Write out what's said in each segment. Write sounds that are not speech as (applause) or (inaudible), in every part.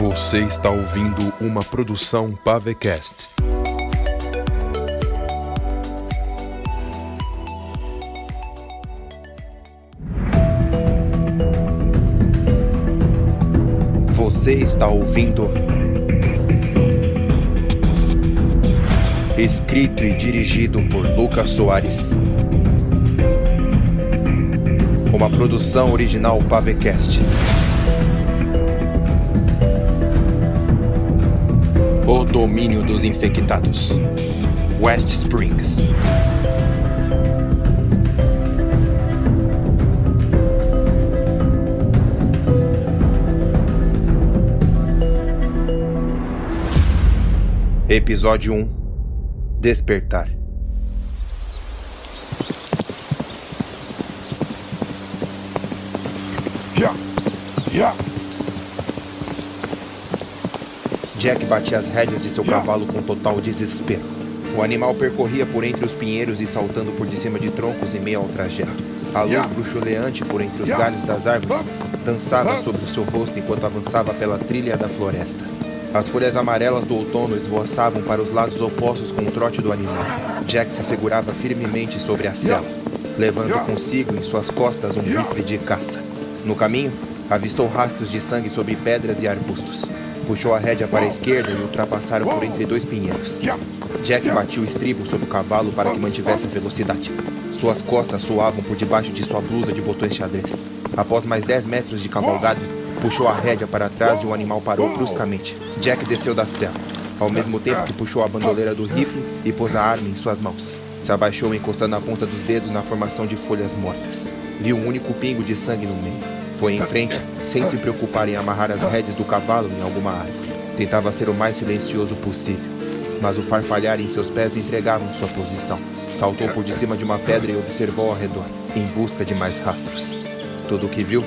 Você está ouvindo uma produção Pavecast. Você está ouvindo. Escrito e dirigido por Lucas Soares. Uma produção original Pavecast. Domínio dos infectados. West Springs. Episódio 1 Despertar. Jack batia as rédeas de seu cavalo com total desespero. O animal percorria por entre os pinheiros e saltando por de cima de troncos em meio ao trajeto. A luz bruxuleante por entre os galhos das árvores dançava sobre o seu rosto enquanto avançava pela trilha da floresta. As folhas amarelas do outono esvoaçavam para os lados opostos com o trote do animal. Jack se segurava firmemente sobre a sela, levando consigo em suas costas um rifle de caça. No caminho, avistou rastros de sangue sobre pedras e arbustos. Puxou a rédea para a esquerda e ultrapassaram por entre dois pinheiros. Jack batia o estribo sobre o cavalo para que mantivesse a velocidade. Suas costas suavam por debaixo de sua blusa de botões xadrez. Após mais 10 metros de cavalgada, puxou a rédea para trás e o animal parou bruscamente. Jack desceu da cela, ao mesmo tempo que puxou a bandoleira do rifle e pôs a arma em suas mãos. Se abaixou encostando a ponta dos dedos na formação de folhas mortas. Viu um único pingo de sangue no meio. Foi em frente, sem se preocupar em amarrar as rédeas do cavalo em alguma árvore. Tentava ser o mais silencioso possível, mas o farfalhar em seus pés entregava sua posição. Saltou por de cima de uma pedra e observou ao redor, em busca de mais rastros. Tudo o que viu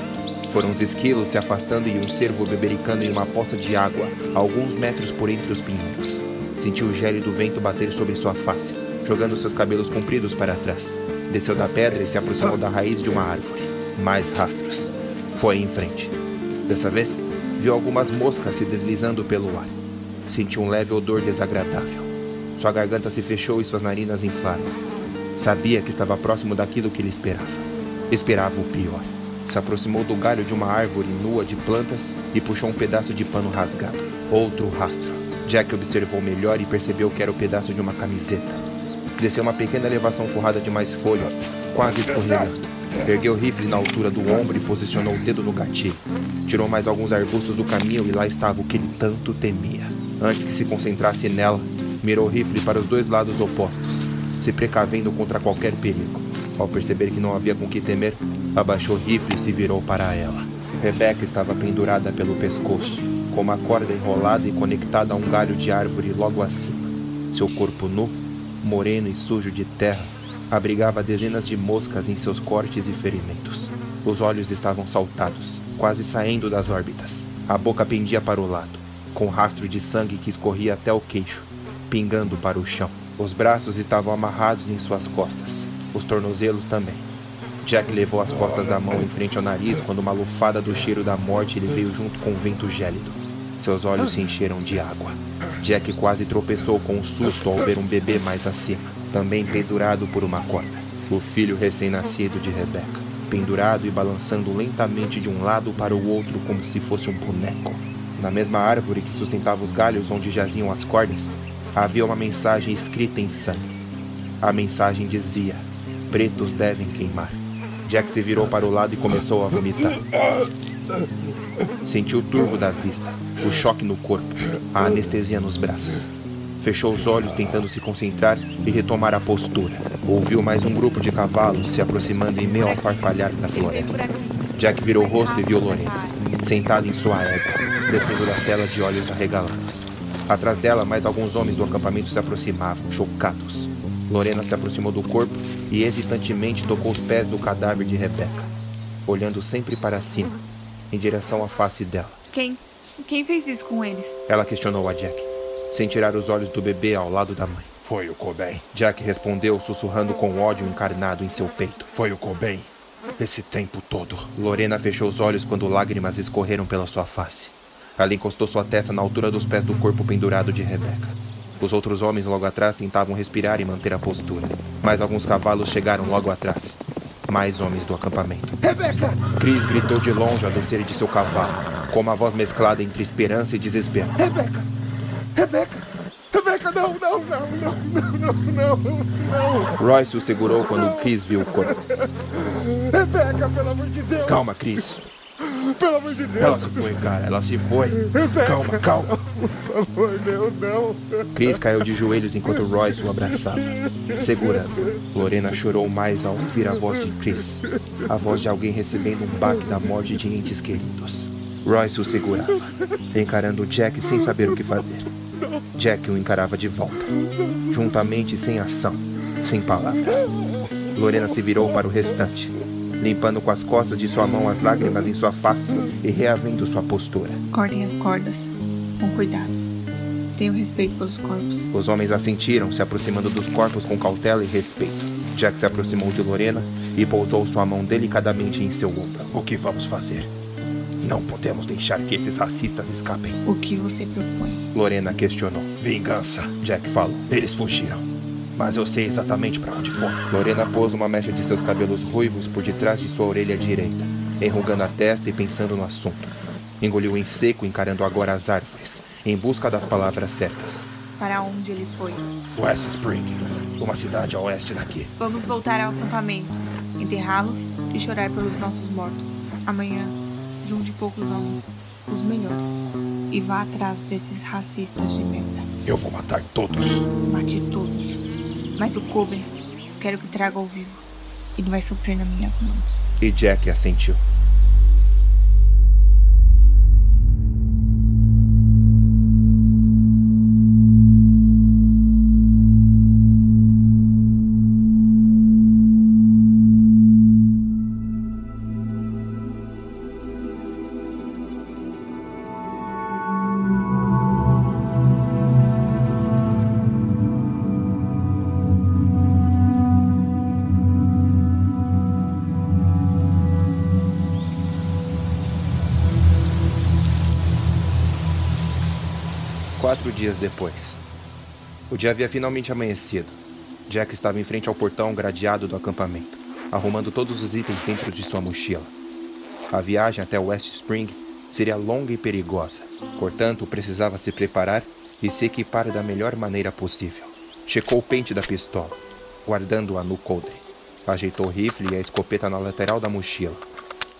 foram os esquilos se afastando e um cervo bebericando em uma poça de água, a alguns metros por entre os pinheiros. Sentiu o gélido vento bater sobre sua face, jogando seus cabelos compridos para trás. Desceu da pedra e se aproximou da raiz de uma árvore. Mais rastros. Foi em frente. Dessa vez, viu algumas moscas se deslizando pelo ar. Sentiu um leve odor desagradável. Sua garganta se fechou e suas narinas inflaram. Sabia que estava próximo daquilo que ele esperava. Esperava o pior. Se aproximou do galho de uma árvore nua de plantas e puxou um pedaço de pano rasgado. Outro rastro. Jack observou melhor e percebeu que era o pedaço de uma camiseta. Desceu uma pequena elevação forrada de mais folhas, quase escorregando. Ergueu o rifle na altura do ombro e posicionou o dedo no gatilho. Tirou mais alguns arbustos do caminho e lá estava o que ele tanto temia. Antes que se concentrasse nela, mirou o rifle para os dois lados opostos, se precavendo contra qualquer perigo. Ao perceber que não havia com que temer, abaixou o rifle e se virou para ela. Rebecca estava pendurada pelo pescoço, com uma corda enrolada e conectada a um galho de árvore logo acima. Seu corpo nu, moreno e sujo de terra, abrigava dezenas de moscas em seus cortes e ferimentos. Os olhos estavam saltados, quase saindo das órbitas. A boca pendia para o lado, com rastro de sangue que escorria até o queixo, pingando para o chão. Os braços estavam amarrados em suas costas, os tornozelos também. Jack levou as costas da mão em frente ao nariz quando uma lufada do cheiro da morte lhe veio junto com o vento gélido. Seus olhos se encheram de água. Jack quase tropeçou com um susto ao ver um bebê mais acima, também pendurado por uma corda. O filho recém-nascido de Rebecca, pendurado e balançando lentamente de um lado para o outro como se fosse um boneco. Na mesma árvore que sustentava os galhos onde jaziam as cordas, havia uma mensagem escrita em sangue. A mensagem dizia: Pretos devem queimar. Jack se virou para o lado e começou a vomitar. Sentiu o turvo da vista, o choque no corpo, a anestesia nos braços. Fechou os olhos tentando se concentrar e retomar a postura. Ouviu mais um grupo de cavalos se aproximando em meio ao farfalhar da floresta. Jack virou o rosto e viu Lorena, sentada em sua égua, descendo da cela de olhos arregalados. Atrás dela, mais alguns homens do acampamento se aproximavam, chocados. Lorena se aproximou do corpo e hesitantemente tocou os pés do cadáver de Rebecca, olhando sempre para cima, em direção à face dela. Quem? Quem fez isso com eles? Ela questionou a Jack, sem tirar os olhos do bebê ao lado da mãe. Foi o Cobain. Jack respondeu, sussurrando com ódio encarnado em seu peito. Foi o Cobain. Esse tempo todo. Lorena fechou os olhos quando lágrimas escorreram pela sua face. Ela encostou sua testa na altura dos pés do corpo pendurado de Rebeca. Os outros homens logo atrás tentavam respirar e manter a postura, mas alguns cavalos chegaram logo atrás. Mais homens do acampamento. Rebeca! Chris gritou de longe ao descer de seu cavalo, com uma voz mesclada entre esperança e desespero. Rebeca! Rebeca! Rebeca, não, não, não, não, não, não, não, Royce o segurou quando Chris viu o corpo. Rebeca, pelo amor de Deus! Calma, Chris. Pelo amor de Deus! Ela se foi, cara. Ela se foi. Rebeca, Calma, calma. Por favor, Deus, não! Chris caiu de joelhos enquanto Royce o abraçava, segurando. Lorena chorou mais ao ouvir a voz de Chris, a voz de alguém recebendo um baque da morte de entes queridos. Royce o segurava, encarando Jack sem saber o que fazer. Jack o encarava de volta, juntamente sem ação, sem palavras. Lorena se virou para o restante, limpando com as costas de sua mão as lágrimas em sua face e reavendo sua postura. Cortem as cordas. Com cuidado. Tenho respeito pelos corpos. Os homens assentiram, se aproximando dos corpos com cautela e respeito. Jack se aproximou de Lorena e pousou sua mão delicadamente em seu ombro. O que vamos fazer? Não podemos deixar que esses racistas escapem. O que você propõe? Lorena questionou. Vingança. Jack falou. Eles fugiram. Mas eu sei exatamente para onde foram. Lorena pôs uma mecha de seus cabelos ruivos por detrás de sua orelha direita, enrugando a testa e pensando no assunto. Engoliu em seco, encarando agora as árvores, em busca das palavras certas. Para onde ele foi? West Spring, uma cidade a oeste daqui. Vamos voltar ao acampamento, enterrá-los e chorar pelos nossos mortos. Amanhã, junte poucos homens, os melhores, e vá atrás desses racistas de merda. Eu vou matar todos. Mate todos. Mas o Kobe, quero que traga ao vivo. Ele vai sofrer nas minhas mãos. E Jack assentiu. Dias depois. O dia havia finalmente amanhecido. Jack estava em frente ao portão gradeado do acampamento, arrumando todos os itens dentro de sua mochila. A viagem até West Spring seria longa e perigosa, portanto, precisava se preparar e se equipar da melhor maneira possível. Checou o pente da pistola, guardando-a no coldre. Ajeitou o rifle e a escopeta na lateral da mochila.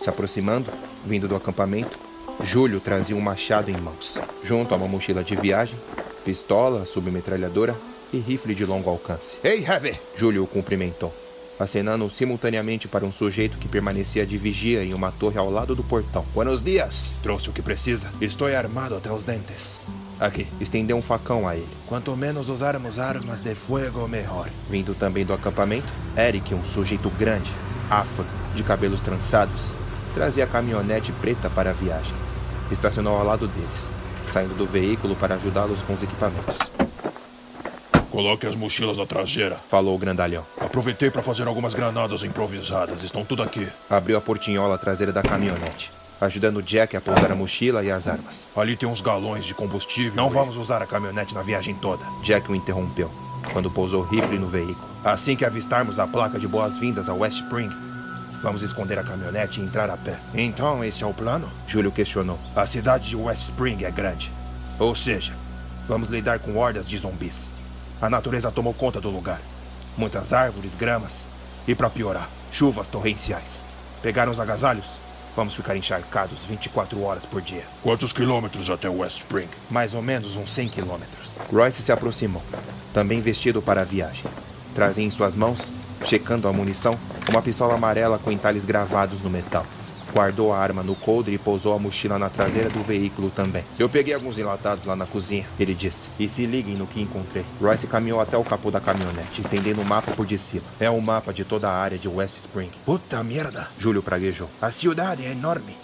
Se aproximando, vindo do acampamento, Júlio trazia um machado em mãos, junto a uma mochila de viagem, pistola, submetralhadora e rifle de longo alcance. Ei, Heavy! Júlio o cumprimentou, acenando simultaneamente para um sujeito que permanecia de vigia em uma torre ao lado do portão. Buenos dias. Trouxe o que precisa. Estou armado até os dentes. Aqui, estendeu um facão a ele. Quanto menos usarmos armas de fogo, melhor. Vindo também do acampamento, Eric, um sujeito grande, afro, de cabelos trançados, trazia a caminhonete preta para a viagem. Estacionou ao lado deles, saindo do veículo para ajudá-los com os equipamentos. Coloque as mochilas na traseira. Falou o grandalhão. Aproveitei para fazer algumas granadas improvisadas. Estão tudo aqui. Abriu a portinhola traseira da caminhonete, ajudando Jack a pousar a mochila e as armas. Ali tem uns galões de combustível. Não vamos usar a caminhonete na viagem toda. Jack o interrompeu, quando pousou o rifle no veículo. Assim que avistarmos a placa de boas-vindas a West Spring, vamos esconder a caminhonete e entrar a pé. Então, esse é o plano? Júlio questionou. A cidade de West Spring é grande. Ou seja, vamos lidar com hordas de zumbis. A natureza tomou conta do lugar. Muitas árvores, gramas. E para piorar, chuvas torrenciais. Pegaram os agasalhos? Vamos ficar encharcados 24 horas por dia. Quantos quilômetros até West Spring? Mais ou menos uns 100 quilômetros. Royce se aproximou, também vestido para a viagem. Trazia em suas mãos, checando a munição, uma pistola amarela com entalhes gravados no metal. Guardou a arma no coldre e pousou a mochila na traseira do veículo também. Eu peguei alguns enlatados lá na cozinha, ele disse. E se liguem no que encontrei. Royce caminhou até o capô da caminhonete, estendendo o mapa por de cima. É um mapa de toda a área de West Spring. Puta merda! Júlio praguejou. A cidade é enorme.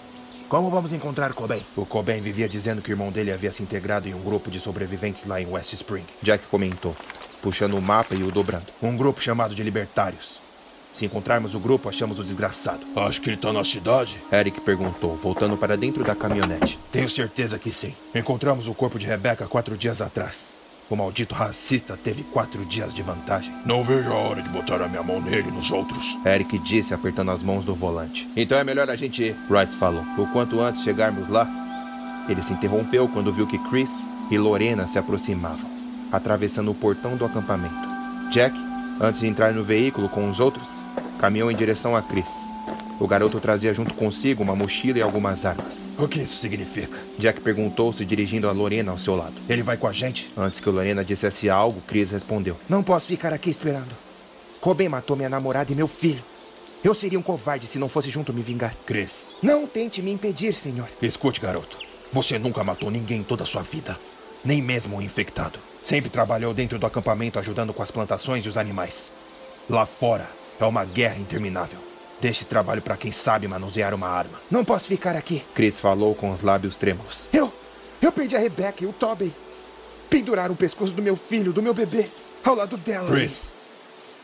Como vamos encontrar Cobain? O Cobain vivia dizendo que o irmão dele havia se integrado em um grupo de sobreviventes lá em West Spring. Jack comentou, puxando o mapa e o dobrando. Um grupo chamado de Libertários. Se encontrarmos o grupo, achamos o desgraçado. Acho que ele tá na cidade. Eric perguntou, voltando para dentro da caminhonete. Tenho certeza que sim. Encontramos o corpo de Rebecca quatro dias atrás. O maldito racista teve quatro dias de vantagem. Não vejo a hora de botar a minha mão nele e nos outros. Eric disse, apertando as mãos do volante. Então é melhor a gente ir, Rice falou. O quanto antes chegarmos lá. Ele se interrompeu quando viu que Chris e Lorena se aproximavam, atravessando o portão do acampamento. Jack, antes de entrar no veículo com os outros, caminhou em direção a Chris. O garoto trazia junto consigo uma mochila e algumas armas. O que isso significa? Jack perguntou, se dirigindo a Lorena ao seu lado. Ele vai com a gente? Antes que Lorena dissesse algo, Chris respondeu. Não posso ficar aqui esperando. Coben matou minha namorada e meu filho. Eu seria um covarde se não fosse junto me vingar. Chris. Não tente me impedir, senhor. Escute, garoto. Você nunca matou ninguém toda a sua vida. Nem mesmo um infectado. Sempre trabalhou dentro do acampamento ajudando com as plantações e os animais. Lá fora é uma guerra interminável. Deixe trabalho para quem sabe manusear uma arma. Não posso ficar aqui. Chris falou com os lábios trêmulos. Eu. Eu perdi a Rebecca e o Tobey. Penduraram o pescoço do meu filho, do meu bebê, ao lado dela. Chris,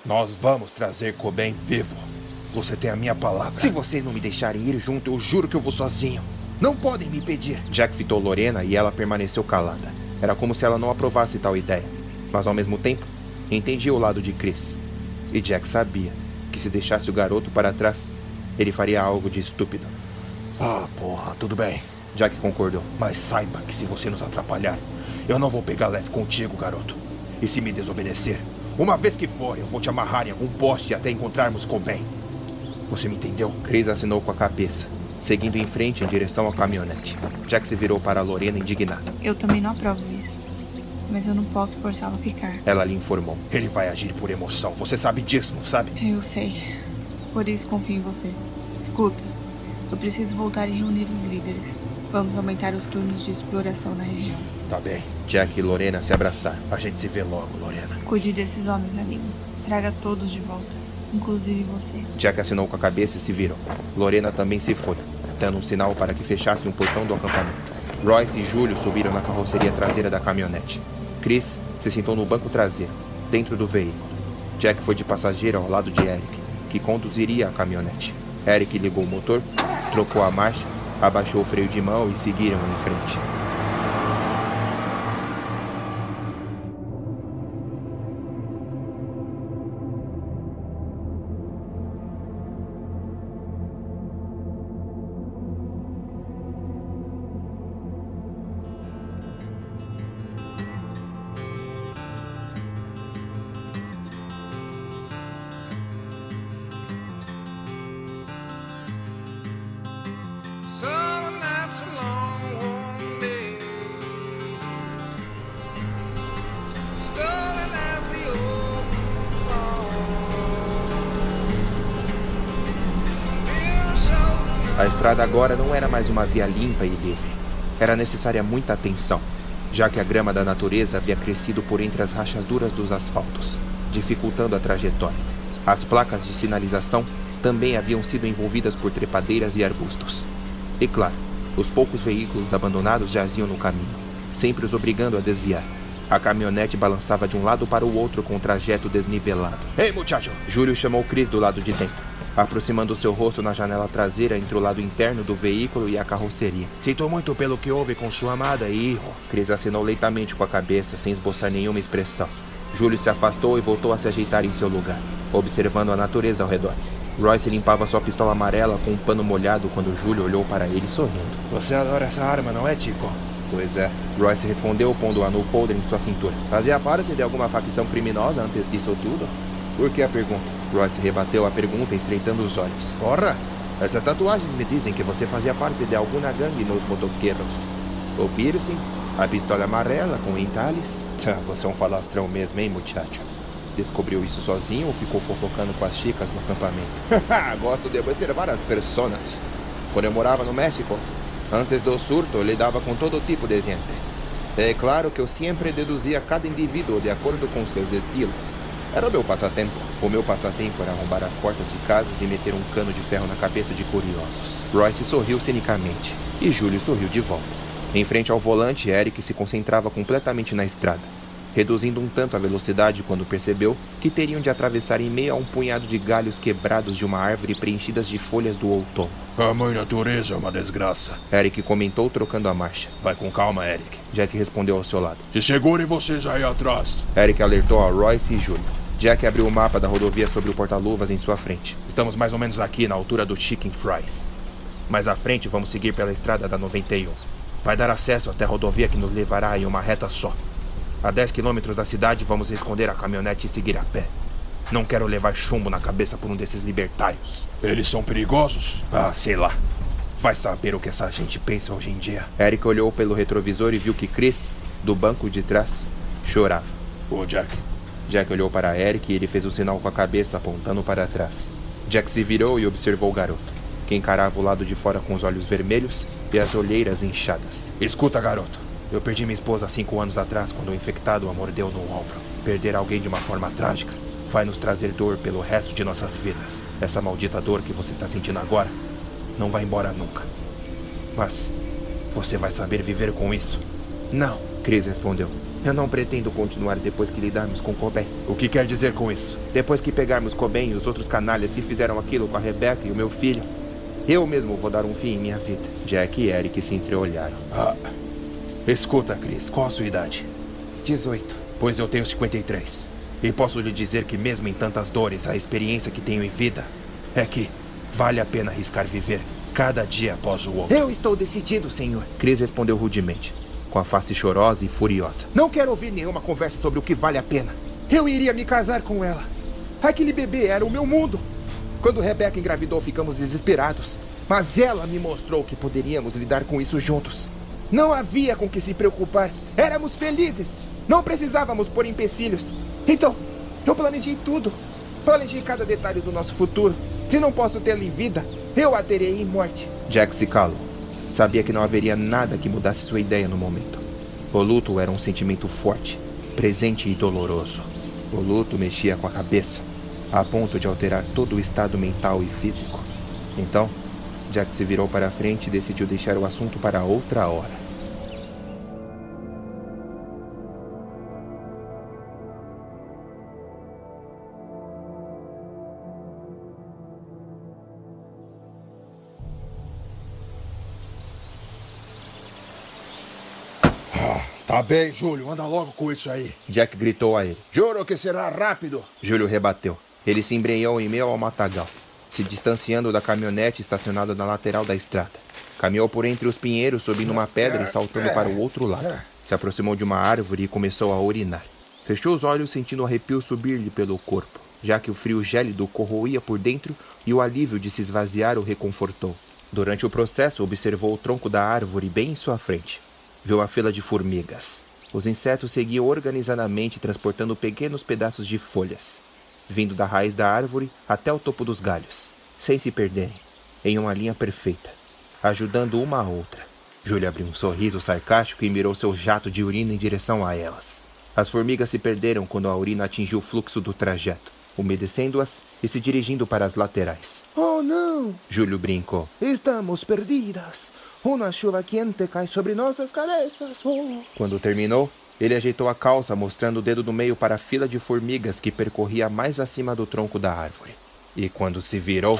nós vamos trazer Coben vivo. Você tem a minha palavra. Se vocês não me deixarem ir junto, eu juro que eu vou sozinho. Não podem me impedir. Jack fitou Lorena e ela permaneceu calada. Era como se ela não aprovasse tal ideia. Mas ao mesmo tempo, entendia o lado de Chris. E Jack sabia que se deixasse o garoto para trás, ele faria algo de estúpido. Ah, porra, tudo bem. Jack concordou. Mas saiba que se você nos atrapalhar, eu não vou pegar leve contigo, garoto. E se me desobedecer, uma vez que for, eu vou te amarrar em algum poste até encontrarmos com bem. Você me entendeu? Chris assinou com a cabeça, seguindo em frente em direção ao caminhonete. Jack se virou para Lorena indignado. Eu também não aprovo isso. Mas eu não posso forçá-lo a ficar. Ela lhe informou. Ele vai agir por emoção. Você sabe disso, não sabe? Eu sei. Por isso confio em você. Escuta, eu preciso voltar e reunir os líderes. Vamos aumentar os turnos de exploração na região. Tá bem. Jack e Lorena se abraçaram. A gente se vê logo, Lorena. Cuide desses homens, amigo. Traga todos de volta, inclusive você. Jack assinou com a cabeça e se virou. Lorena também se foi, dando um sinal para que fechasse um portão do acampamento. Royce e Júlio subiram na carroceria traseira da caminhonete. Chris se sentou no banco traseiro, dentro do veículo. Jack foi de passageiro ao lado de Eric, que conduziria a caminhonete. Eric ligou o motor, trocou a marcha, abaixou o freio de mão e seguiram em frente. Are long, warm days. Stolen as the falls. A estrada agora não era mais uma via limpa e livre. Era necessária muita atenção, já que a grama da natureza havia crescido por entre as rachaduras dos asfaltos, dificultando a trajetória. As placas de sinalização também haviam sido envolvidas por trepadeiras e arbustos. E claro, os poucos veículos abandonados jaziam no caminho, sempre os obrigando a desviar. A caminhonete balançava de um lado para o outro com um trajeto desnivelado. Ei, muchacho! Júlio chamou Chris do lado de dentro, aproximando seu rosto na janela traseira entre o lado interno do veículo e a carroceria. Sinto muito pelo que houve com sua amada e hijo. Chris assinou lentamente com a cabeça, sem esboçar nenhuma expressão. Júlio se afastou e voltou a se ajeitar em seu lugar, observando a natureza ao redor. Royce limpava sua pistola amarela com um pano molhado quando Júlio olhou para ele sorrindo. Você adora essa arma, não é, Tico? Pois é. Royce respondeu pondo a no folder em sua cintura. Fazia parte de alguma facção criminosa antes disso tudo? Por que a pergunta? Royce rebateu a pergunta estreitando os olhos. Porra! Essas tatuagens me dizem que você fazia parte de alguma gangue nos motoqueiros. O piercing, a pistola amarela com entalhes. (laughs) Você é um falastrão mesmo, hein, muchacho? Descobriu isso sozinho ou ficou fofocando com as chicas no acampamento? (laughs) Gosto de observar as personas. Quando eu morava no México, antes do surto, eu lidava com todo tipo de gente. É claro que eu sempre deduzia cada indivíduo de acordo com seus estilos. Era o meu passatempo. O meu passatempo era arrombar as portas de casas e meter um cano de ferro na cabeça de curiosos. Royce sorriu cinicamente e Júlio sorriu de volta. Em frente ao volante, Eric se concentrava completamente na estrada. Reduzindo um tanto a velocidade quando percebeu que teriam de atravessar em meio a um punhado de galhos quebrados de uma árvore preenchidas de folhas do outono. A mãe natureza é uma desgraça. Eric comentou trocando a marcha. Vai com calma, Eric. Jack respondeu ao seu lado. Se segurem vocês aí atrás. Eric alertou a Royce e Júlio. Jack abriu o mapa da rodovia sobre o porta-luvas em sua frente. Estamos mais ou menos aqui na altura do Chicken Fries. Mais à frente, vamos seguir pela estrada da 91. Vai dar acesso até a rodovia que nos levará em uma reta só. A 10 quilômetros da cidade, vamos esconder a caminhonete e seguir a pé. Não quero levar chumbo na cabeça por um desses libertários. Eles são perigosos? Ah, sei lá. Vai saber o que essa gente pensa hoje em dia. Eric olhou pelo retrovisor e viu que Chris, do banco de trás, chorava. Ô, Jack. Jack olhou para Eric e ele fez um sinal com a cabeça apontando para trás. Jack se virou e observou o garoto, que encarava o lado de fora com os olhos vermelhos e as olheiras inchadas. Escuta, garoto. Eu perdi minha esposa há cinco anos atrás quando o infectado a mordeu no ombro. Perder alguém de uma forma trágica vai nos trazer dor pelo resto de nossas vidas. Essa maldita dor que você está sentindo agora não vai embora nunca. Mas você vai saber viver com isso. Não, Chris respondeu. eu não pretendo continuar depois que lidarmos com Cobain. O que quer dizer com isso? Depois que pegarmos Cobain e os outros canalhas que fizeram aquilo com a Rebecca e o meu filho, eu mesmo vou dar um fim em minha vida. Jack e Eric se entreolharam. Ah, escuta, Chris, qual a sua idade? 18. Pois eu tenho 53. E posso lhe dizer que, mesmo em tantas dores, a experiência que tenho em vida é que vale a pena arriscar viver cada dia após o outro. Eu estou decidido, senhor. Chris respondeu rudemente, com a face chorosa e furiosa. Não quero ouvir nenhuma conversa sobre o que vale a pena. Eu iria me casar com ela. Aquele bebê era o meu mundo. Quando Rebecca engravidou, ficamos desesperados. Mas ela me mostrou que poderíamos lidar com isso juntos. Não havia com que se preocupar. Éramos felizes. Não precisávamos pôr empecilhos. Então, eu planejei tudo. Planejei cada detalhe do nosso futuro. Se não posso tê-la em vida, eu a terei em morte. Jack se calou. Sabia que não haveria nada que mudasse sua ideia no momento. O luto era um sentimento forte, presente e doloroso. O luto mexia com a cabeça, a ponto de alterar todo o estado mental e físico. Então, Jack se virou para a frente e decidiu deixar o assunto para outra hora. Tá bem, Júlio. Anda logo com isso aí. Jack gritou a ele. Juro que será rápido. Júlio rebateu. Ele se embrenhou em meio ao matagal, se distanciando da caminhonete estacionada na lateral da estrada. Caminhou por entre os pinheiros, subindo uma pedra e saltando para o outro lado. Se aproximou de uma árvore e começou a urinar. Fechou os olhos, sentindo o arrepio subir-lhe pelo corpo, já que o frio gélido corroía por dentro e o alívio de se esvaziar o reconfortou. Durante o processo, observou o tronco da árvore bem em sua frente. Viu a fila de formigas. Os insetos seguiam organizadamente transportando pequenos pedaços de folhas, vindo da raiz da árvore até o topo dos galhos, sem se perderem, em uma linha perfeita, ajudando uma a outra. Júlia abriu um sorriso sarcástico e mirou seu jato de urina em direção a elas. As formigas se perderam quando a urina atingiu o fluxo do trajeto, umedecendo-as e se dirigindo para as laterais. Oh, não! Júlio brincou. Estamos perdidas. Uma chuva quente cai sobre nossas cabeças. Oh. Quando terminou, ele ajeitou a calça, mostrando o dedo do meio para a fila de formigas que percorria mais acima do tronco da árvore. E quando se virou,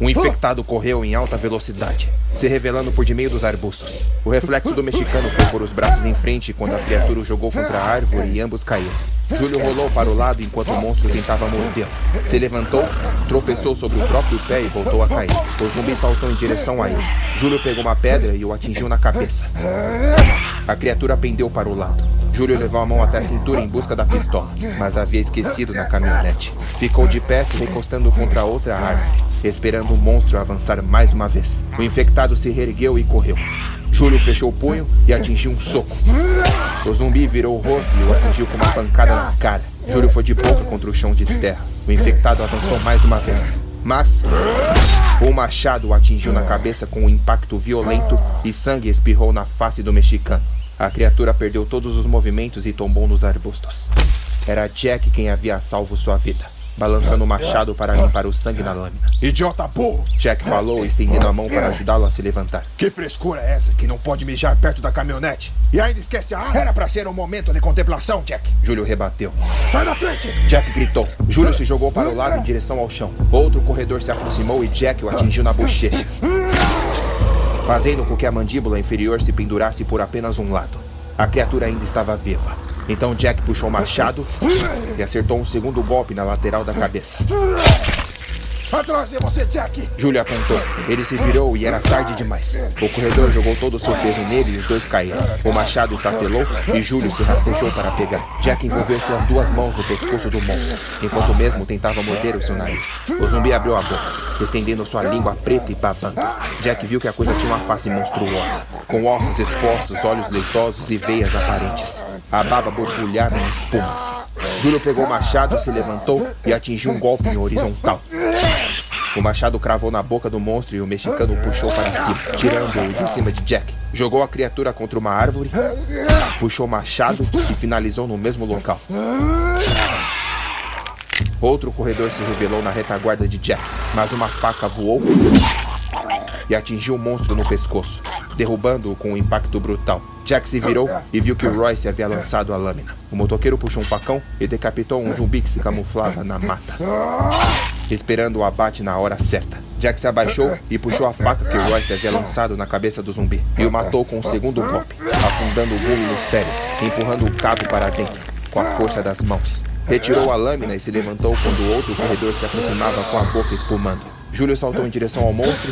um infectado correu em alta velocidade, se revelando por de meio dos arbustos. O reflexo do mexicano foi por os braços em frente quando a criatura o jogou contra a árvore e ambos caíram. Júlio rolou para o lado enquanto o monstro tentava mordê-lo. Se levantou, tropeçou sobre o próprio pé e voltou a cair. O zumbi saltou em direção a ele. Júlio pegou uma pedra e o atingiu na cabeça. A criatura pendeu para o lado. Júlio levou a mão até a cintura em busca da pistola, mas havia esquecido na caminhonete. Ficou de pé se recostando contra outra árvore, esperando o monstro avançar mais uma vez. O infectado se reergueu e correu. Júlio fechou o punho e atingiu um soco. O zumbi virou o rosto e o atingiu com uma pancada na cara. Júlio foi de boca contra o chão de terra. O infectado avançou mais uma vez. Mas o machado o atingiu na cabeça com um impacto violento e sangue espirrou na face do mexicano. A criatura perdeu todos os movimentos e tombou nos arbustos. Era Jack quem havia salvo sua vida. Balançando o machado para limpar o sangue na lâmina. Idiota burro! Jack falou, estendendo a mão para ajudá-lo a se levantar. Que frescura é essa que não pode mijar perto da caminhonete? E ainda esquece a arma? Era pra ser um momento de contemplação, Jack. Júlio rebateu. Sai da frente! Jack gritou. Júlio se jogou para o lado em direção ao chão. Outro corredor se aproximou e Jack o atingiu na bochecha, fazendo com que a mandíbula inferior se pendurasse por apenas um lado. A criatura ainda estava viva. Então Jack puxou o machado e acertou um segundo golpe na lateral da cabeça. Atrás de você, Jack! Júlio apontou. Ele se virou e era tarde demais. O corredor jogou todo o seu peso nele e os dois caíram. O machado estatelou e Júlio se rastejou para pegar. Jack envolveu suas duas mãos no pescoço do monstro, enquanto mesmo tentava morder o seu nariz. O zumbi abriu a boca, estendendo sua língua preta e babando. Jack viu que a coisa tinha uma face monstruosa, com ossos expostos, olhos leitosos e veias aparentes. A baba borbulhava em espumas. Júlio pegou o machado, se levantou e atingiu um golpe em horizontal. O machado cravou na boca do monstro e o mexicano o puxou para cima, tirando-o de cima de Jack. Jogou a criatura contra uma árvore, puxou o machado e finalizou no mesmo local. Outro corredor se revelou na retaguarda de Jack, mas uma faca voou e atingiu o monstro no pescoço, derrubando-o com um impacto brutal. Jack se virou e viu que o Royce havia lançado a lâmina. O motoqueiro puxou um facão e decapitou um zumbi que se camuflava na mata, esperando o abate na hora certa. Jack se abaixou e puxou a faca que Royce havia lançado na cabeça do zumbi e o matou com um segundo golpe, afundando o gulo no cérebro, empurrando o cabo para dentro com a força das mãos. Retirou a lâmina e se levantou quando o outro corredor se aproximava com a boca espumando. Júlio saltou em direção ao monstro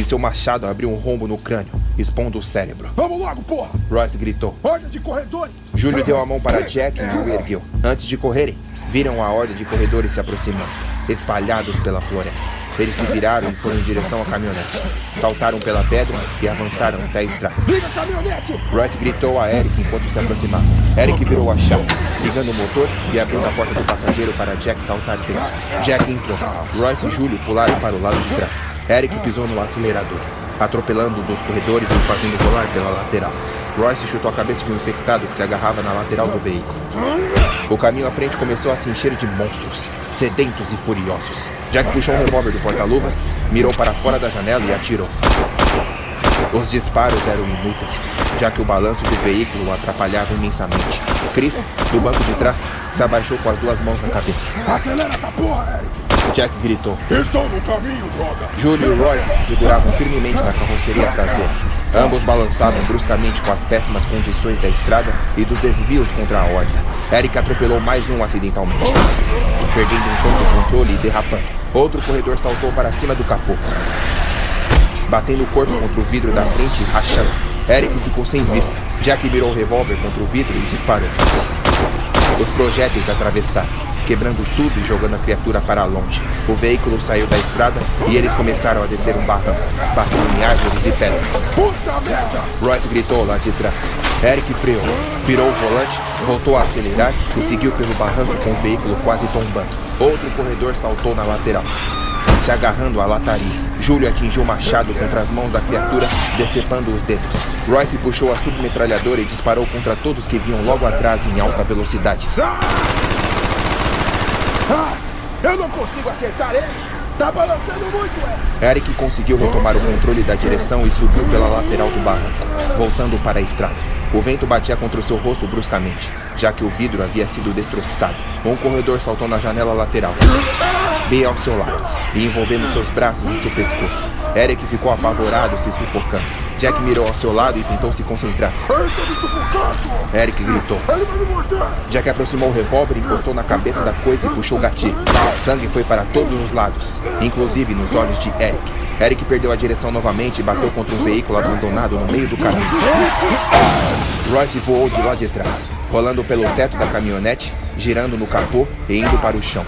e seu machado abriu um rombo no crânio, expondo o cérebro. Vamos logo, porra! Royce gritou. Ordem de corredores! Júlio deu a mão para Jack e o ergueu. Antes de correrem, viram a horda de corredores se aproximando, espalhados pela floresta. Eles se viraram e foram em direção à caminhonete. Saltaram pela pedra e avançaram até a estrada. Liga caminhonete! Royce gritou a Eric enquanto se aproximava. Eric virou a chave, ligando o motor e abrindo a porta do passageiro para Jack saltar dentro. Jack entrou. Royce e Júlio pularam para o lado de trás. Eric pisou no acelerador, atropelando dos corredores e fazendo rolar pela lateral. Royce chutou a cabeça de um infectado que se agarrava na lateral do veículo. O caminho à frente começou a se encher de monstros, sedentos e furiosos. Jack puxou um revólver do porta-luvas, mirou para fora da janela e atirou. Os disparos eram inúteis, já que o balanço do veículo o atrapalhava imensamente. Chris, do banco de trás, se abaixou com as duas mãos na cabeça. Acelera essa porra, Eric! Jack gritou. Estou no caminho, droga! Júlio e Royce se seguravam firmemente na carroceria traseira. Ambos balançavam bruscamente com as péssimas condições da estrada e dos desvios contra a horda. Eric atropelou mais um acidentalmente, perdendo um tanto o controle e derrapando. Outro corredor saltou para cima do capô, batendo o corpo contra o vidro da frente e rachando. Eric ficou sem vista. Jack mirou o revólver contra o vidro e disparou. Os projéteis atravessaram, quebrando tudo e jogando a criatura para longe. O veículo saiu da estrada e eles começaram a descer um barranco, batendo em árvores e pedras. Puta merda! Royce gritou lá de trás. Eric freou, virou o volante, voltou a acelerar e seguiu pelo barranco com o veículo quase tombando. Outro corredor saltou na lateral, se agarrando à lataria. Júlio atingiu o machado contra as mãos da criatura, decepando os dedos. Royce puxou a submetralhadora e disparou contra todos que vinham logo atrás em alta velocidade. Ah, eu não consigo acertar ele! Tá balançando muito, Eric! Eric conseguiu retomar o controle da direção e subiu pela lateral do barranco, voltando para a estrada. O vento batia contra o seu rosto bruscamente, já que o vidro havia sido destroçado. Um corredor saltou na janela lateral, bem ao seu lado, e envolvendo seus braços em seu pescoço. Eric ficou apavorado, se sufocando. Jack mirou ao seu lado e tentou se concentrar. Eric gritou. Jack aproximou o revólver, encostou na cabeça da coisa e puxou o gatilho. Sangue foi para todos os lados, inclusive nos olhos de Eric. Eric perdeu a direção novamente e bateu contra um veículo abandonado no meio do caminho. Royce voou de lá de trás, rolando pelo teto da caminhonete, girando no capô e indo para o chão.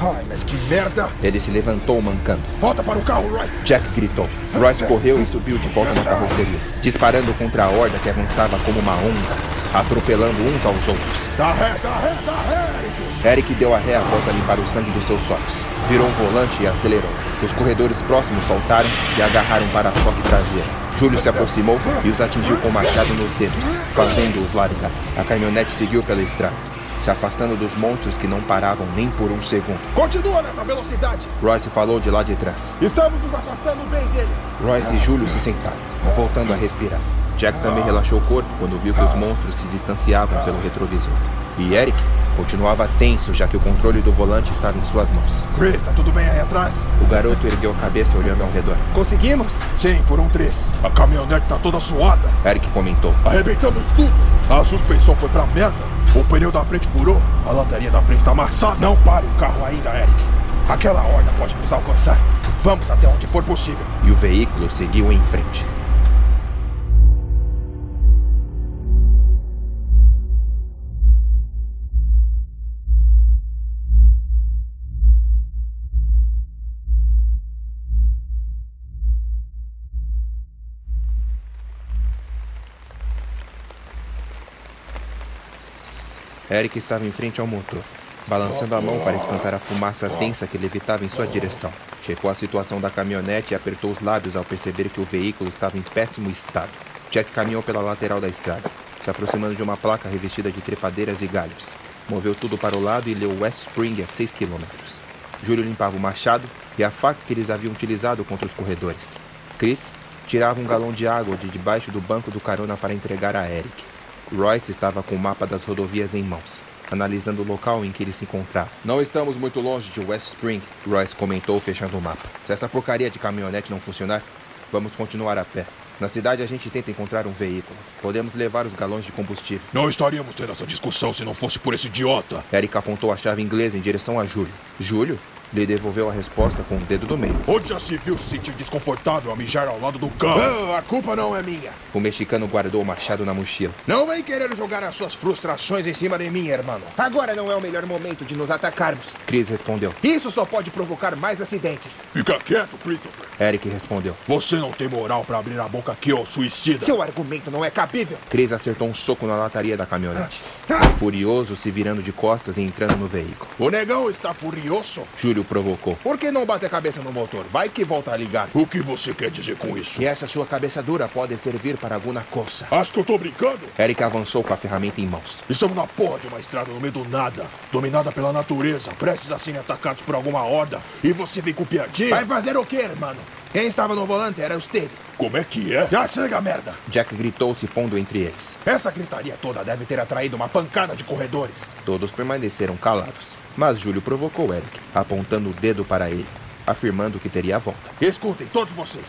Ai, mas que merda! Ele se levantou mancando. Volta para o carro, Royce! Jack gritou. Royce correu e subiu de volta na carroceria, disparando contra a horda que avançava como uma onda, atropelando uns aos outros. Dá ré, dá ré, dá ré, Eric! Eric deu a ré após limpar o sangue dos seus olhos. Virou um volante e acelerou. Os corredores próximos saltaram e agarraram para choque traseiro. Júlio se aproximou e os atingiu com o machado nos dedos, fazendo-os largar. A caminhonete seguiu pela estrada. se afastando dos monstros que não paravam nem por um segundo. Continua nessa velocidade. Royce falou de lá de trás. Estamos nos afastando bem deles. Royce e Júlio se sentaram, voltando a respirar. Jack também relaxou o corpo quando viu que os monstros se distanciavam pelo retrovisor. E Eric continuava tenso, já que o controle do volante estava em suas mãos. Chris, tá tudo bem aí atrás? O garoto ergueu a cabeça olhando ao redor. Conseguimos? Sim, por um três. A caminhonete tá toda suada. Eric comentou. Arrebentamos tudo. A suspensão foi pra merda. O pneu da frente furou. A lanterninha da frente tá amassada. Não pare o carro ainda, Eric. Aquela horda pode nos alcançar. Vamos até onde for possível. E o veículo seguiu em frente. Eric estava em frente ao motor, balançando a mão para espantar a fumaça densa que levitava em sua direção. Checou a situação da caminhonete e apertou os lábios ao perceber que o veículo estava em péssimo estado. Jack caminhou pela lateral da estrada, se aproximando de uma placa revestida de trepadeiras e galhos. Moveu tudo para o lado e leu West Spring a 6 quilômetros. Júlio limpava o machado e a faca que eles haviam utilizado contra os corredores. Chris tirava um galão de água de debaixo do banco do carona para entregar a Eric. Royce estava com o mapa das rodovias em mãos, analisando o local em que ele se encontrava. Não estamos muito longe de West Spring, Royce comentou, fechando o mapa. Se essa porcaria de caminhonete não funcionar, vamos continuar a pé. Na cidade a gente tenta encontrar um veículo. Podemos levar os galões de combustível. Não estaríamos tendo essa discussão se não fosse por esse idiota. Eric apontou a chave inglesa em direção a Júlio. Júlio lhe devolveu a resposta com o dedo do meio. Onde já se viu se sentir desconfortável a mijar ao lado do carro? Ah, a culpa não é minha. O mexicano guardou o machado na mochila. Não vem querer jogar as suas frustrações em cima de mim, irmão. Agora não é o melhor momento de nos atacarmos. Chris respondeu. Isso só pode provocar mais acidentes. Fica quieto, Christopher. Eric respondeu. Você não tem moral pra abrir a boca aqui, ô suicida. Seu argumento não é cabível. Chris acertou um soco na lataria da caminhonete. Furioso, se virando de costas e entrando no veículo. O negão está furioso. Júlio provocou. Por que não bater a cabeça no motor? Vai que volta a ligar. O que você quer dizer com isso? E essa sua cabeça dura pode servir para alguma coisa. Acho que eu tô brincando? Eric avançou com a ferramenta em mãos. Estamos na porra de uma estrada no meio do nada, dominada pela natureza, prestes a serem atacados por alguma horda, e você vem com piadinha? Vai fazer o quê, mano? Quem estava no volante era você. Como é que é? Já chega, merda! Jack gritou, se pondo entre eles. Essa gritaria toda deve ter atraído uma pancada de corredores. Todos permaneceram calados. Mas Júlio provocou Eric, apontando o dedo para ele, afirmando que teria a volta. Escutem, todos vocês.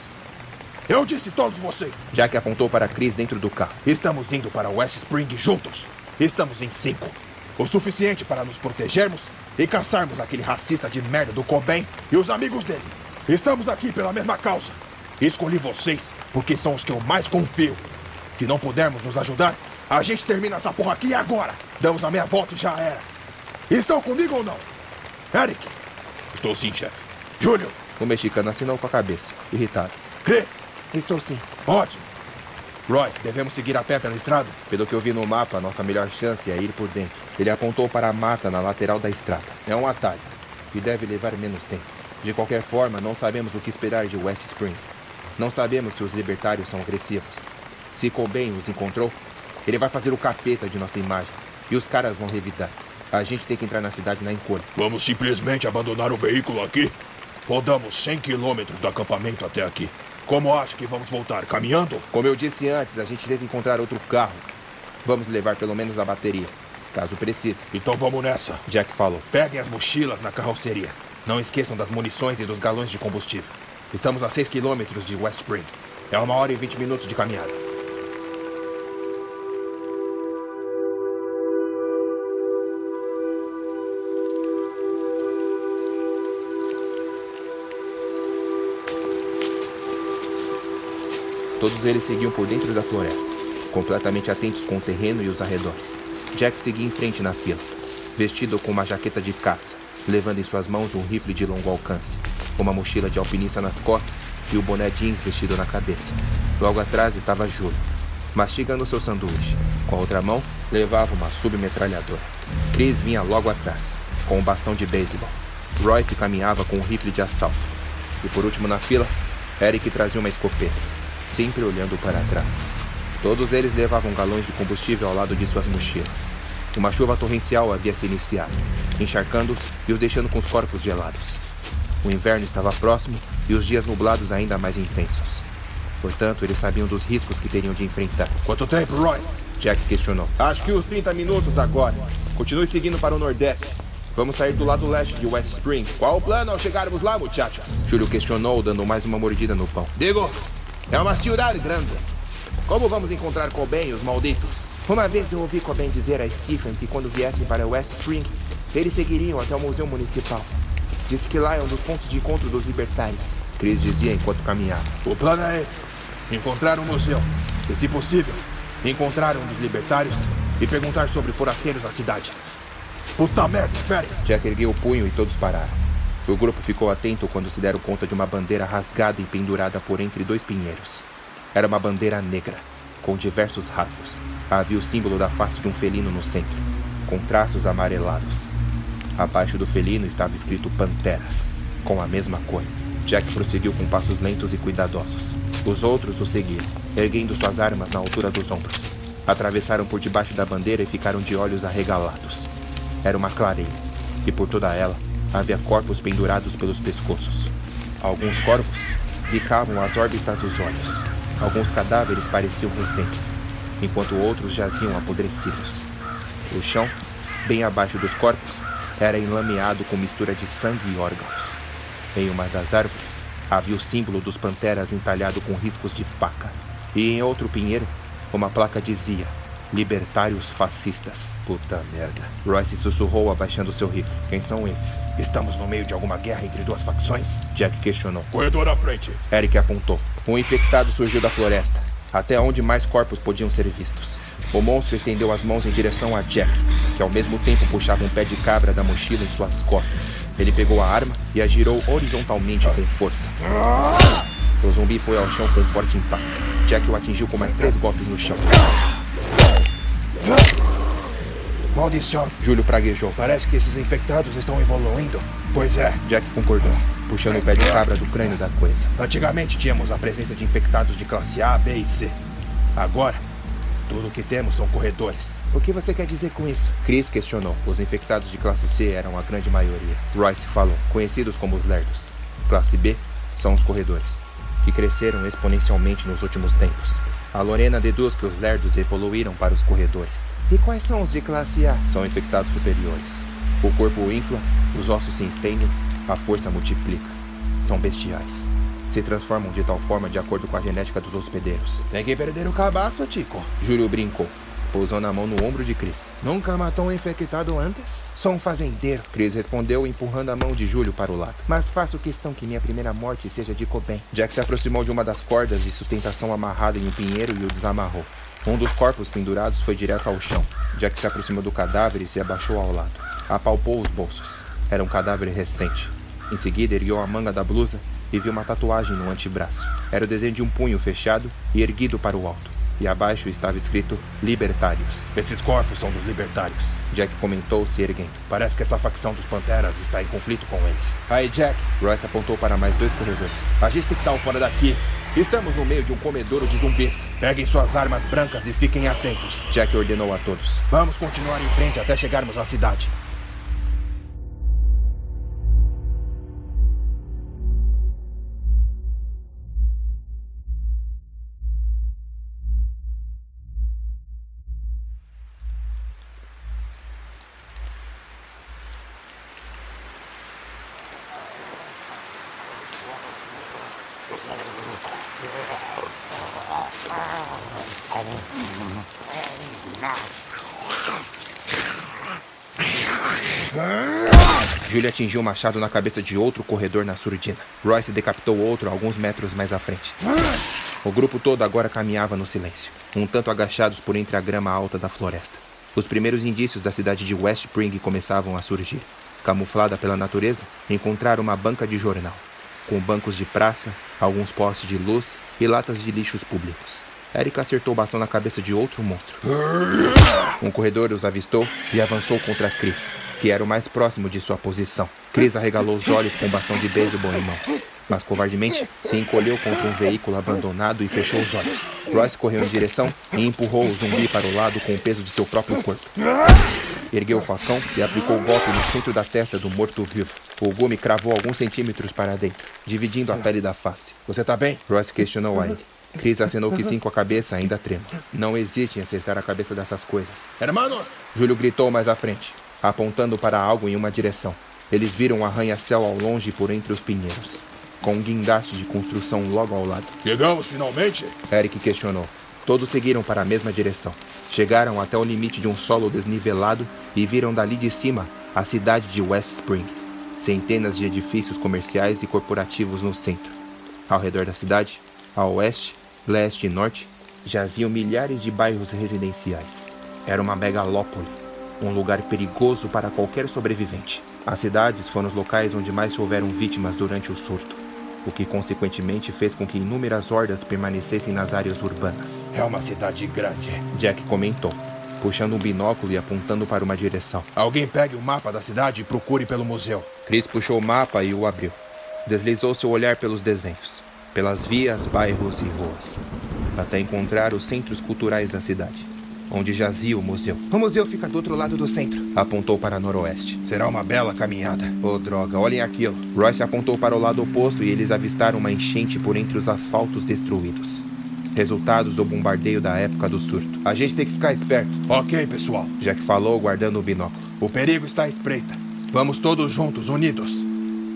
Eu disse todos vocês. Jack apontou para Chris dentro do carro. Estamos indo para West Spring juntos. Estamos em cinco. O suficiente para nos protegermos e caçarmos aquele racista de merda do Cobain e os amigos dele. Estamos aqui pela mesma causa. Escolhi vocês porque são os que eu mais confio. Se não pudermos nos ajudar, a gente termina essa porra aqui agora. Damos a meia volta e já era. Estão comigo ou não? Eric? Estou sim, chefe. Júlio? O mexicano assinou com a cabeça, irritado. Chris? Estou sim. Ótimo. Royce, devemos seguir a pé pela estrada? Pelo que eu vi no mapa, nossa melhor chance é ir por dentro. Ele apontou para a mata na lateral da estrada. É um atalho e deve levar menos tempo. De qualquer forma, não sabemos o que esperar de West Spring. Não sabemos se os libertários são agressivos. Se Cobain os encontrou, ele vai fazer o capeta de nossa imagem. E os caras vão revidar. A gente tem que entrar na cidade na encolha. Vamos simplesmente abandonar o veículo aqui? Rodamos 100 quilômetros do acampamento até aqui. Como acha que vamos voltar? Caminhando? Como eu disse antes, a gente deve encontrar outro carro. Vamos levar pelo menos a bateria, caso precise. Então vamos nessa. Jack falou. Peguem as mochilas na carroceria. Não esqueçam das munições e dos galões de combustível. Estamos a 6 quilômetros de West Spring. É uma hora e 20 minutos de caminhada. Todos eles seguiam por dentro da floresta, completamente atentos com o terreno e os arredores. Jack seguia em frente na fila, vestido com uma jaqueta de caça, levando em suas mãos um rifle de longo alcance, uma mochila de alpinista nas costas e o boné jeans vestido na cabeça. Logo atrás estava Júlio, mastigando seu sanduíche. Com a outra mão, levava uma submetralhadora. Chris vinha logo atrás, com um bastão de beisebol. Royce caminhava com um rifle de assalto. E por último na fila, Eric trazia uma escopeta, sempre olhando para trás. Todos eles levavam galões de combustível ao lado de suas mochilas. Uma chuva torrencial havia se iniciado, encharcando-os e os deixando com os corpos gelados. O inverno estava próximo e os dias nublados ainda mais intensos. Portanto, eles sabiam dos riscos que teriam de enfrentar. Quanto tempo, Royce? Jack questionou. Acho que uns 30 minutos agora. Continue seguindo para o nordeste. Vamos sair do lado leste de West Spring. Qual o plano ao chegarmos lá, muchachos? Júlio questionou, dando mais uma mordida no pão. Digo, é uma cidade grande. Como vamos encontrar Cobain e os malditos? Uma vez eu ouvi Cobain dizer a Stephen que quando viessem para West Spring, eles seguiriam até o Museu Municipal. Disse que lá é um dos pontos de encontro dos libertários. Chris dizia enquanto caminhava. O plano é esse: encontrar um museu. E, se possível, encontrar um dos libertários e perguntar sobre forasteiros na cidade. Puta merda, espere! Jack ergueu o punho e todos pararam. O grupo ficou atento quando se deram conta de uma bandeira rasgada e pendurada por entre dois pinheiros. Era uma bandeira negra, com diversos rasgos. Havia o símbolo da face de um felino no centro, com traços amarelados. Abaixo do felino estava escrito Panteras, com a mesma cor. Jack prosseguiu com passos lentos e cuidadosos. Os outros o seguiram, erguendo suas armas na altura dos ombros. Atravessaram por debaixo da bandeira e ficaram de olhos arregalados. Era uma clareira, e por toda ela havia corpos pendurados pelos pescoços. Alguns corvos bicavam as órbitas dos olhos. Alguns cadáveres pareciam recentes, enquanto outros jaziam apodrecidos. O chão, bem abaixo dos corpos, era enlameado com mistura de sangue e órgãos. Em uma das árvores havia o símbolo dos panteras entalhado com riscos de faca. E em outro pinheiro, uma placa dizia: Libertários fascistas. Puta merda. Royce sussurrou abaixando seu rifle. Quem são esses? Estamos no meio de alguma guerra entre duas facções? Jack questionou. Corredor à frente. Eric apontou. Um infectado surgiu da floresta, até onde mais corpos podiam ser vistos. O monstro estendeu as mãos em direção a Jack, que ao mesmo tempo puxava um pé de cabra da mochila em suas costas. Ele pegou a arma e a girou horizontalmente com força. O zumbi foi ao chão com um forte impacto. Jack o atingiu com mais três golpes no chão. Maldição. Júlio praguejou. Parece que esses infectados estão evoluindo. Pois é. Jack concordou, puxando o pé de cabra do crânio da coisa. Antigamente tínhamos a presença de infectados de classe A, B e C. Agora, tudo o que temos são corredores. O que você quer dizer com isso? Chris questionou. Os infectados de classe C eram a grande maioria. Royce falou, conhecidos como os lerdos. Classe B são os corredores, que cresceram exponencialmente nos últimos tempos. A Lorena deduz que os lerdos evoluíram para os corredores. E quais são os de classe A? São infectados superiores. O corpo infla, os ossos se estendem, a força multiplica. São bestiais. Se transformam de tal forma de acordo com a genética dos hospedeiros. Tem que perder o cabaço, Tico. Júlio brincou, pousando a mão no ombro de Chris. Nunca matou um infectado antes? Sou um fazendeiro, Chris respondeu, empurrando a mão de Júlio para o lado. Mas faço questão que minha primeira morte seja de Cobain. Jack se aproximou de uma das cordas de sustentação amarrada em um pinheiro e o desamarrou. Um dos corpos pendurados foi direto ao chão. Jack se aproximou do cadáver e se abaixou ao lado. Apalpou os bolsos. Era um cadáver recente. Em seguida, ergueu a manga da blusa e viu uma tatuagem no antebraço. Era o desenho de um punho fechado e erguido para o alto. E abaixo estava escrito Libertários. Esses corpos são dos libertários. Jack comentou, se erguendo. Parece que essa facção dos Panteras está em conflito com eles. Aí, Jack, Royce apontou para mais dois corredores. a gente tem que estar fora daqui. Estamos no meio de um comedouro de zumbis. Peguem suas armas brancas e fiquem atentos. Jack ordenou a todos. Vamos continuar em frente até chegarmos à cidade. Atingiu o machado na cabeça de outro corredor na surdina. Royce decapitou outro alguns metros mais à frente. O grupo todo agora caminhava no silêncio, um tanto agachados por entre a grama alta da floresta. Os primeiros indícios da cidade de West Spring começavam a surgir. Camuflada pela natureza, encontraram uma banca de jornal, com bancos de praça, alguns postes de luz e latas de lixos públicos. Eric acertou o bastão na cabeça de outro monstro. Um corredor os avistou e avançou contra Chris, que era o mais próximo de sua posição. Chris arregalou os olhos com um bastão de beisebol em mãos. mas covardemente se encolheu contra um veículo abandonado e fechou os olhos. Royce correu em direção e empurrou o zumbi para o lado com o peso de seu próprio corpo. Ergueu o facão e aplicou o golpe no centro da testa do morto-vivo. O gume cravou alguns centímetros para dentro, dividindo a pele da face. Você tá bem? Royce questionou a ele. Chris acenou que sim com a cabeça ainda trema. Não hesite em acertar a cabeça dessas coisas. Hermanos! Júlio gritou mais à frente, apontando para algo em uma direção. Eles viram um arranha-céu ao longe por entre os pinheiros, com um guindaste de construção logo ao lado. Chegamos finalmente? Eric questionou. Todos seguiram para a mesma direção. Chegaram até o limite de um solo desnivelado e viram dali de cima a cidade de West Spring. Centenas de edifícios comerciais e corporativos no centro. Ao redor da cidade, a oeste, leste e norte, jaziam milhares de bairros residenciais. Era uma megalópole, um lugar perigoso para qualquer sobrevivente. As cidades foram os locais onde mais houveram vítimas durante o surto, o que consequentemente fez com que inúmeras hordas permanecessem nas áreas urbanas. É uma cidade grande. Jack comentou, puxando um binóculo e apontando para uma direção. Alguém pegue o mapa da cidade e procure pelo museu. Chris puxou o mapa e o abriu. Deslizou seu olhar pelos desenhos, pelas vias, bairros e ruas, até encontrar os centros culturais da cidade, onde jazia o museu. O museu fica do outro lado do centro. Apontou para noroeste. Será uma bela caminhada. Oh, droga, olhem aquilo. Royce apontou para o lado oposto e eles avistaram uma enchente por entre os asfaltos destruídos. Resultados do bombardeio da época do surto. A gente tem que ficar esperto, Ok, pessoal. Jack falou, guardando o binóculo. O perigo está à espreita. Vamos todos juntos, unidos.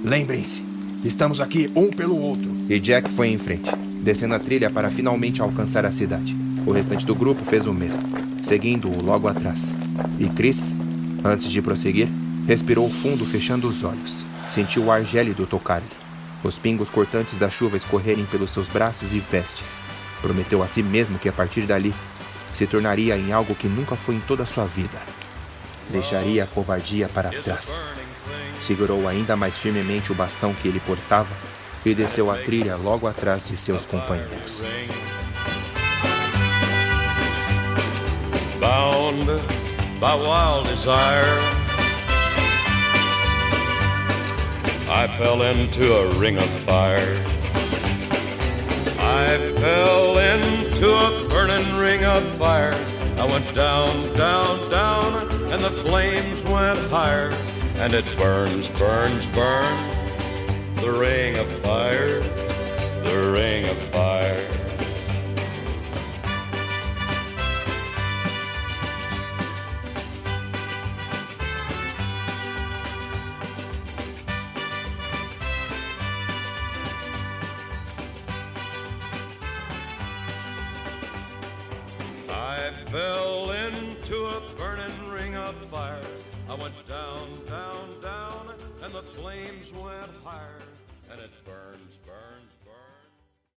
Lembrem-se, estamos aqui um pelo outro. E Jack foi em frente, descendo a trilha para finalmente alcançar a cidade. O restante do grupo fez o mesmo, seguindo-o logo atrás. E Chris, antes de prosseguir, respirou fundo, fechando os olhos. Sentiu o ar gélido tocar-lhe, os pingos cortantes da chuva escorrerem pelos seus braços e vestes. Prometeu a si mesmo que a partir dali se tornaria em algo que nunca foi em toda a sua vida. Deixaria a covardia para trás. Segurou ainda mais firmemente o bastão que ele portava e desceu a trilha logo atrás de seus companheiros. By wild desire. I fell into a ring of fire. I fell into a burning ring of fire. I went down, down, down, and the flames went higher. And it burns, burns, burns. The ring of fire, the ring of fire.